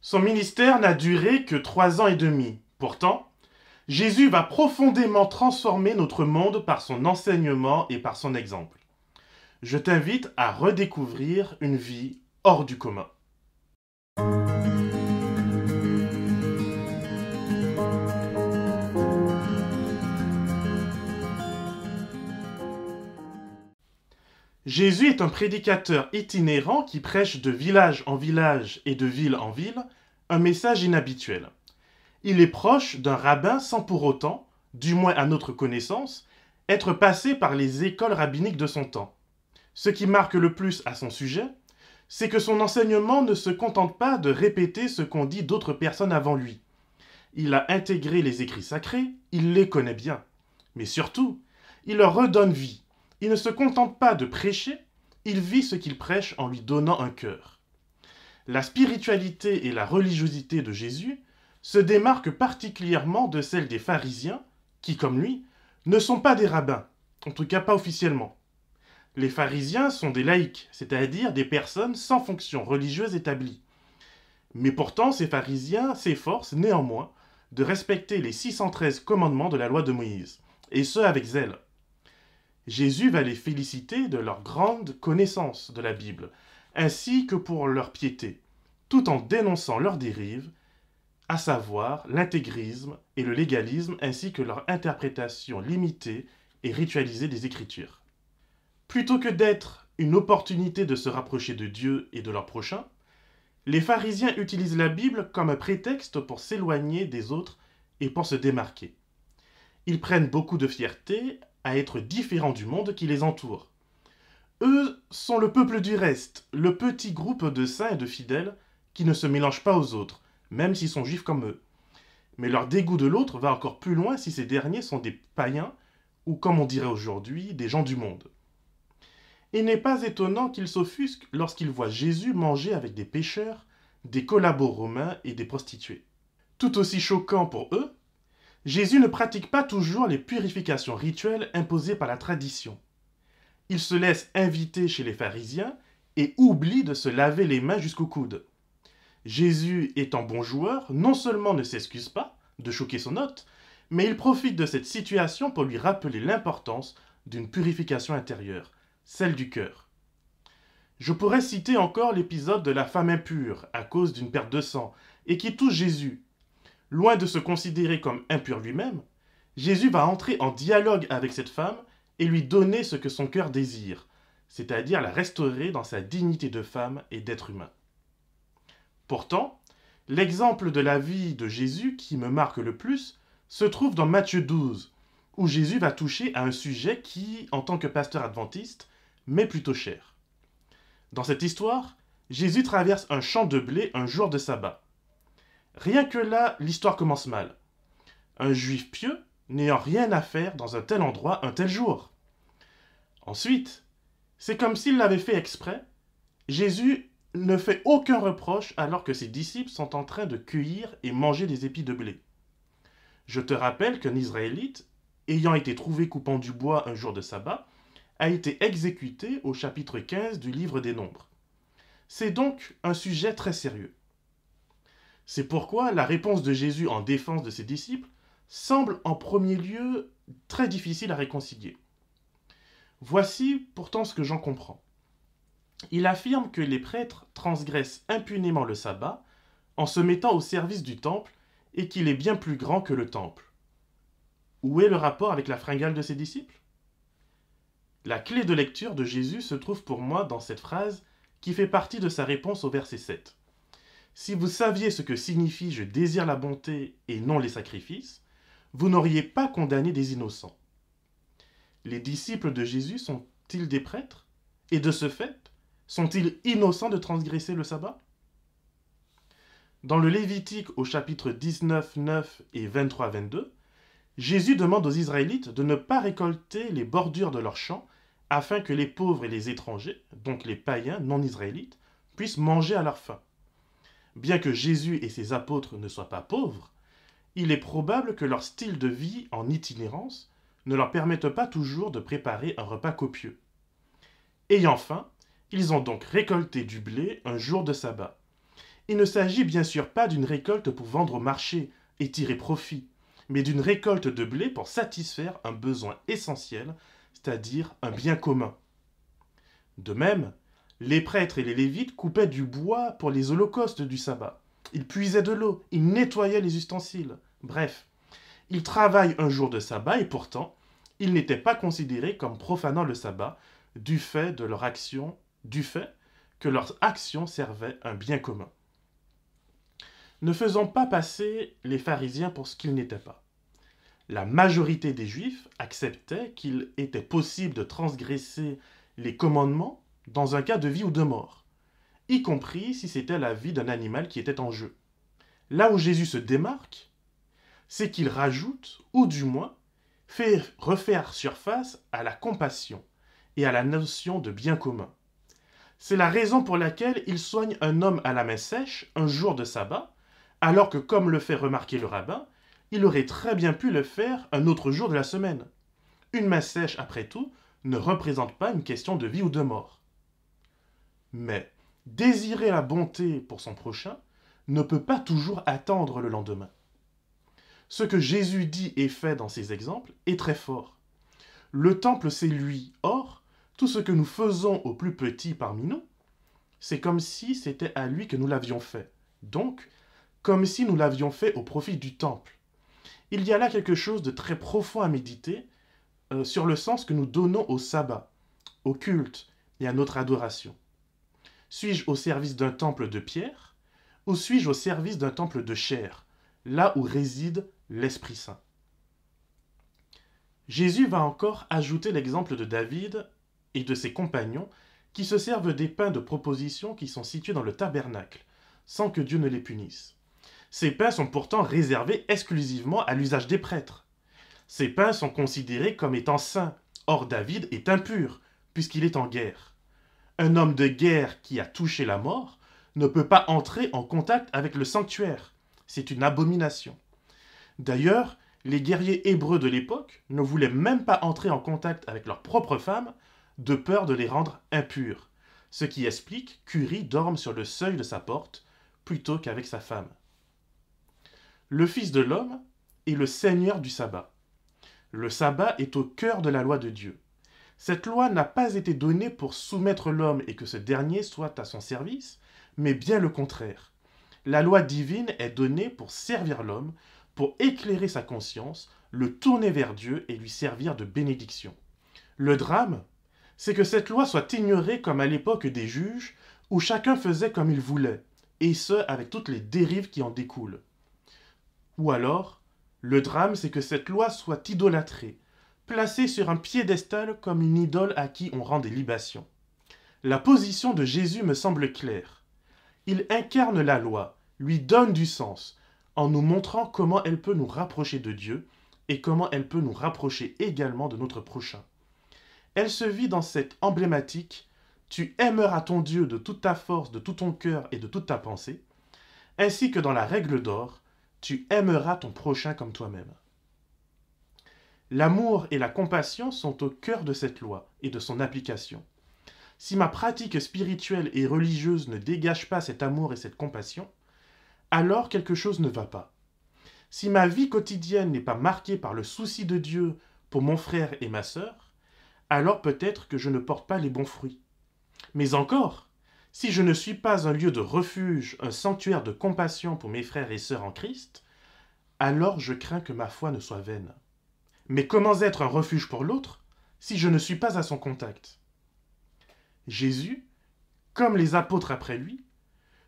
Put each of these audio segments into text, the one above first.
Son ministère n'a duré que trois ans et demi. Pourtant, Jésus va profondément transformer notre monde par son enseignement et par son exemple. Je t'invite à redécouvrir une vie hors du commun. Jésus est un prédicateur itinérant qui prêche de village en village et de ville en ville un message inhabituel. Il est proche d'un rabbin sans pour autant, du moins à notre connaissance, être passé par les écoles rabbiniques de son temps. Ce qui marque le plus à son sujet, c'est que son enseignement ne se contente pas de répéter ce qu'ont dit d'autres personnes avant lui. Il a intégré les écrits sacrés, il les connaît bien. Mais surtout, il leur redonne vie il ne se contente pas de prêcher, il vit ce qu'il prêche en lui donnant un cœur. La spiritualité et la religiosité de Jésus se démarquent particulièrement de celle des pharisiens, qui, comme lui, ne sont pas des rabbins, en tout cas pas officiellement. Les pharisiens sont des laïcs, c'est-à-dire des personnes sans fonction religieuse établie. Mais pourtant, ces pharisiens s'efforcent néanmoins de respecter les 613 commandements de la loi de Moïse, et ce avec zèle. Jésus va les féliciter de leur grande connaissance de la Bible, ainsi que pour leur piété, tout en dénonçant leurs dérives, à savoir l'intégrisme et le légalisme, ainsi que leur interprétation limitée et ritualisée des Écritures. Plutôt que d'être une opportunité de se rapprocher de Dieu et de leur prochain, les pharisiens utilisent la Bible comme un prétexte pour s'éloigner des autres et pour se démarquer. Ils prennent beaucoup de fierté à être différents du monde qui les entoure. Eux sont le peuple du reste, le petit groupe de saints et de fidèles qui ne se mélangent pas aux autres, même s'ils sont juifs comme eux. Mais leur dégoût de l'autre va encore plus loin si ces derniers sont des païens, ou comme on dirait aujourd'hui, des gens du monde. Il n'est pas étonnant qu'ils s'offusquent lorsqu'ils voient Jésus manger avec des pêcheurs, des collabos romains et des prostituées. Tout aussi choquant pour eux, Jésus ne pratique pas toujours les purifications rituelles imposées par la tradition. Il se laisse inviter chez les pharisiens et oublie de se laver les mains jusqu'au coude. Jésus, étant bon joueur, non seulement ne s'excuse pas de choquer son hôte, mais il profite de cette situation pour lui rappeler l'importance d'une purification intérieure, celle du cœur. Je pourrais citer encore l'épisode de la femme impure à cause d'une perte de sang, et qui touche Jésus, Loin de se considérer comme impur lui-même, Jésus va entrer en dialogue avec cette femme et lui donner ce que son cœur désire, c'est-à-dire la restaurer dans sa dignité de femme et d'être humain. Pourtant, l'exemple de la vie de Jésus qui me marque le plus se trouve dans Matthieu 12, où Jésus va toucher à un sujet qui, en tant que pasteur adventiste, m'est plutôt cher. Dans cette histoire, Jésus traverse un champ de blé un jour de sabbat. Rien que là, l'histoire commence mal. Un juif pieux n'ayant rien à faire dans un tel endroit un tel jour. Ensuite, c'est comme s'il l'avait fait exprès. Jésus ne fait aucun reproche alors que ses disciples sont en train de cueillir et manger des épis de blé. Je te rappelle qu'un Israélite, ayant été trouvé coupant du bois un jour de sabbat, a été exécuté au chapitre 15 du livre des Nombres. C'est donc un sujet très sérieux. C'est pourquoi la réponse de Jésus en défense de ses disciples semble en premier lieu très difficile à réconcilier. Voici pourtant ce que j'en comprends. Il affirme que les prêtres transgressent impunément le sabbat en se mettant au service du temple et qu'il est bien plus grand que le temple. Où est le rapport avec la fringale de ses disciples? La clé de lecture de Jésus se trouve pour moi dans cette phrase qui fait partie de sa réponse au verset 7. Si vous saviez ce que signifie je désire la bonté et non les sacrifices, vous n'auriez pas condamné des innocents. Les disciples de Jésus sont-ils des prêtres? Et de ce fait, sont-ils innocents de transgresser le sabbat? Dans le Lévitique au chapitre 19, 9 et 23, 22, Jésus demande aux Israélites de ne pas récolter les bordures de leurs champs afin que les pauvres et les étrangers, donc les païens non israélites, puissent manger à leur faim. Bien que Jésus et ses apôtres ne soient pas pauvres, il est probable que leur style de vie en itinérance ne leur permette pas toujours de préparer un repas copieux. Ayant faim, ils ont donc récolté du blé un jour de sabbat. Il ne s'agit bien sûr pas d'une récolte pour vendre au marché et tirer profit, mais d'une récolte de blé pour satisfaire un besoin essentiel, c'est-à-dire un bien commun. De même, les prêtres et les lévites coupaient du bois pour les holocaustes du sabbat. Ils puisaient de l'eau, ils nettoyaient les ustensiles. Bref, ils travaillent un jour de sabbat et pourtant, ils n'étaient pas considérés comme profanant le sabbat du fait de leur action, du fait que leur action servait un bien commun. Ne faisons pas passer les pharisiens pour ce qu'ils n'étaient pas. La majorité des juifs acceptaient qu'il était possible de transgresser les commandements dans un cas de vie ou de mort, y compris si c'était la vie d'un animal qui était en jeu. Là où Jésus se démarque, c'est qu'il rajoute, ou du moins fait refaire surface à la compassion et à la notion de bien commun. C'est la raison pour laquelle il soigne un homme à la main sèche un jour de sabbat, alors que, comme le fait remarquer le rabbin, il aurait très bien pu le faire un autre jour de la semaine. Une main sèche, après tout, ne représente pas une question de vie ou de mort. Mais désirer la bonté pour son prochain ne peut pas toujours attendre le lendemain. Ce que Jésus dit et fait dans ces exemples est très fort. Le temple, c'est lui. Or, tout ce que nous faisons au plus petit parmi nous, c'est comme si c'était à lui que nous l'avions fait. Donc, comme si nous l'avions fait au profit du temple. Il y a là quelque chose de très profond à méditer euh, sur le sens que nous donnons au sabbat, au culte et à notre adoration. Suis-je au service d'un temple de pierre ou suis-je au service d'un temple de chair, là où réside l'Esprit Saint? Jésus va encore ajouter l'exemple de David et de ses compagnons qui se servent des pains de proposition qui sont situés dans le tabernacle, sans que Dieu ne les punisse. Ces pains sont pourtant réservés exclusivement à l'usage des prêtres. Ces pains sont considérés comme étant saints. Or David est impur, puisqu'il est en guerre. Un homme de guerre qui a touché la mort ne peut pas entrer en contact avec le sanctuaire. C'est une abomination. D'ailleurs, les guerriers hébreux de l'époque ne voulaient même pas entrer en contact avec leurs propres femmes de peur de les rendre impurs, ce qui explique qu'Uri dorme sur le seuil de sa porte plutôt qu'avec sa femme. Le Fils de l'homme est le Seigneur du sabbat. Le sabbat est au cœur de la loi de Dieu. Cette loi n'a pas été donnée pour soumettre l'homme et que ce dernier soit à son service, mais bien le contraire. La loi divine est donnée pour servir l'homme, pour éclairer sa conscience, le tourner vers Dieu et lui servir de bénédiction. Le drame, c'est que cette loi soit ignorée comme à l'époque des juges, où chacun faisait comme il voulait, et ce avec toutes les dérives qui en découlent. Ou alors, le drame, c'est que cette loi soit idolâtrée, placée sur un piédestal comme une idole à qui on rend des libations. La position de Jésus me semble claire. Il incarne la loi, lui donne du sens, en nous montrant comment elle peut nous rapprocher de Dieu et comment elle peut nous rapprocher également de notre prochain. Elle se vit dans cette emblématique Tu aimeras ton Dieu de toute ta force, de tout ton cœur et de toute ta pensée, ainsi que dans la règle d'or tu aimeras ton prochain comme toi-même. L'amour et la compassion sont au cœur de cette loi et de son application. Si ma pratique spirituelle et religieuse ne dégage pas cet amour et cette compassion, alors quelque chose ne va pas. Si ma vie quotidienne n'est pas marquée par le souci de Dieu pour mon frère et ma sœur, alors peut-être que je ne porte pas les bons fruits. Mais encore, si je ne suis pas un lieu de refuge, un sanctuaire de compassion pour mes frères et sœurs en Christ, alors je crains que ma foi ne soit vaine. Mais comment être un refuge pour l'autre si je ne suis pas à son contact? Jésus, comme les apôtres après lui,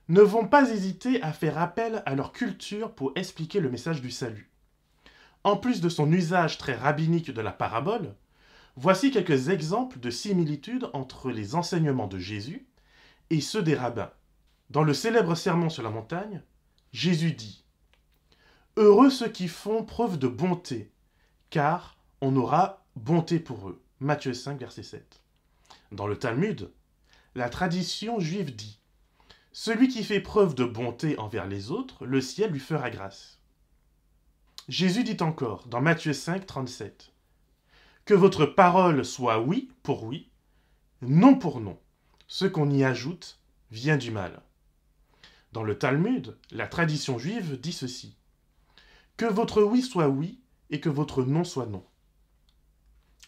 ne vont pas hésiter à faire appel à leur culture pour expliquer le message du salut. En plus de son usage très rabbinique de la parabole, voici quelques exemples de similitudes entre les enseignements de Jésus et ceux des rabbins. Dans le célèbre sermon sur la montagne, Jésus dit Heureux ceux qui font preuve de bonté, car on aura bonté pour eux. Matthieu 5, verset 7. Dans le Talmud, la tradition juive dit Celui qui fait preuve de bonté envers les autres, le ciel lui fera grâce. Jésus dit encore, dans Matthieu 5, 37, Que votre parole soit oui pour oui, non pour non, ce qu'on y ajoute vient du mal. Dans le Talmud, la tradition juive dit ceci. Que votre oui soit oui et que votre non soit non.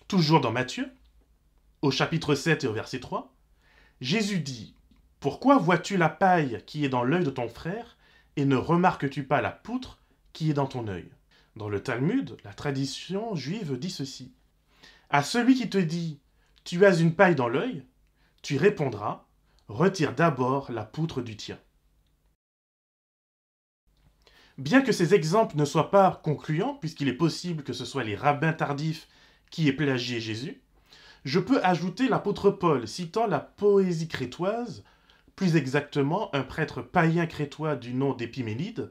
Toujours dans Matthieu, au chapitre 7 et au verset 3, Jésus dit Pourquoi vois-tu la paille qui est dans l'œil de ton frère et ne remarques-tu pas la poutre qui est dans ton œil? Dans le Talmud, la tradition juive dit ceci À celui qui te dit Tu as une paille dans l'œil, tu répondras Retire d'abord la poutre du tien. Bien que ces exemples ne soient pas concluants, puisqu'il est possible que ce soit les rabbins tardifs qui aient plagié Jésus, je peux ajouter l'apôtre Paul citant la poésie crétoise, plus exactement un prêtre païen crétois du nom d'Épiménide,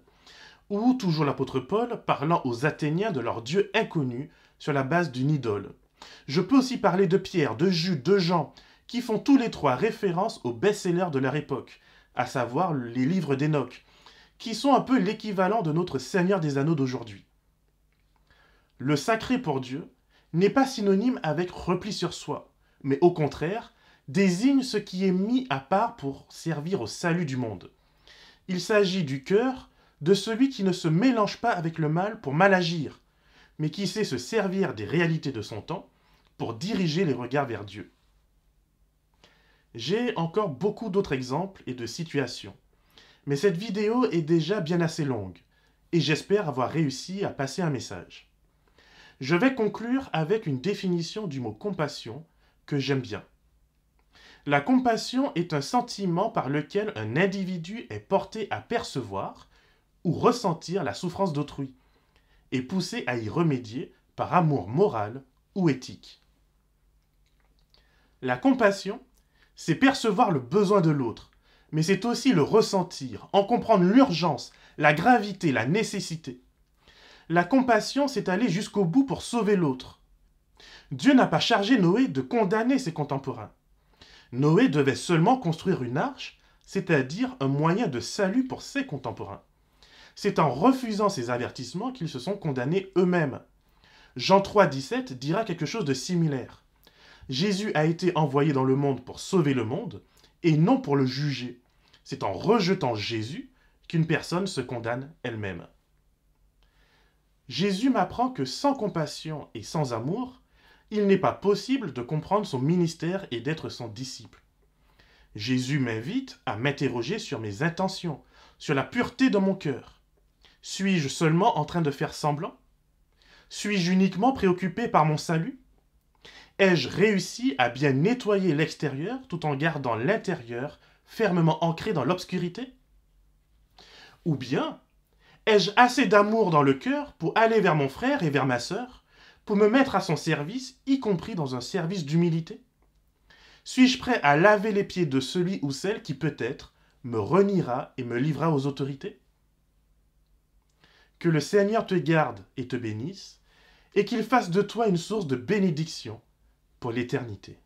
ou toujours l'apôtre Paul parlant aux Athéniens de leur Dieu inconnu sur la base d'une idole. Je peux aussi parler de Pierre, de Jude, de Jean, qui font tous les trois référence aux best-sellers de leur époque, à savoir les livres d'Enoch, qui sont un peu l'équivalent de notre Seigneur des Anneaux d'aujourd'hui. Le sacré pour Dieu n'est pas synonyme avec repli sur soi, mais au contraire, désigne ce qui est mis à part pour servir au salut du monde. Il s'agit du cœur de celui qui ne se mélange pas avec le mal pour mal agir, mais qui sait se servir des réalités de son temps pour diriger les regards vers Dieu. J'ai encore beaucoup d'autres exemples et de situations, mais cette vidéo est déjà bien assez longue, et j'espère avoir réussi à passer un message. Je vais conclure avec une définition du mot compassion que j'aime bien. La compassion est un sentiment par lequel un individu est porté à percevoir ou ressentir la souffrance d'autrui, et poussé à y remédier par amour moral ou éthique. La compassion, c'est percevoir le besoin de l'autre, mais c'est aussi le ressentir, en comprendre l'urgence, la gravité, la nécessité. La compassion, c'est aller jusqu'au bout pour sauver l'autre. Dieu n'a pas chargé Noé de condamner ses contemporains. Noé devait seulement construire une arche, c'est-à-dire un moyen de salut pour ses contemporains. C'est en refusant ces avertissements qu'ils se sont condamnés eux-mêmes. Jean 3, 17 dira quelque chose de similaire. Jésus a été envoyé dans le monde pour sauver le monde, et non pour le juger. C'est en rejetant Jésus qu'une personne se condamne elle-même. Jésus m'apprend que sans compassion et sans amour, il n'est pas possible de comprendre son ministère et d'être son disciple. Jésus m'invite à m'interroger sur mes intentions, sur la pureté de mon cœur. Suis-je seulement en train de faire semblant? Suis-je uniquement préoccupé par mon salut? Ai-je réussi à bien nettoyer l'extérieur tout en gardant l'intérieur fermement ancré dans l'obscurité? Ou bien ai-je assez d'amour dans le cœur pour aller vers mon frère et vers ma sœur, pour me mettre à son service, y compris dans un service d'humilité? Suis-je prêt à laver les pieds de celui ou celle qui peut-être me reniera et me livrera aux autorités? Que le Seigneur te garde et te bénisse, et qu'il fasse de toi une source de bénédiction pour l'éternité.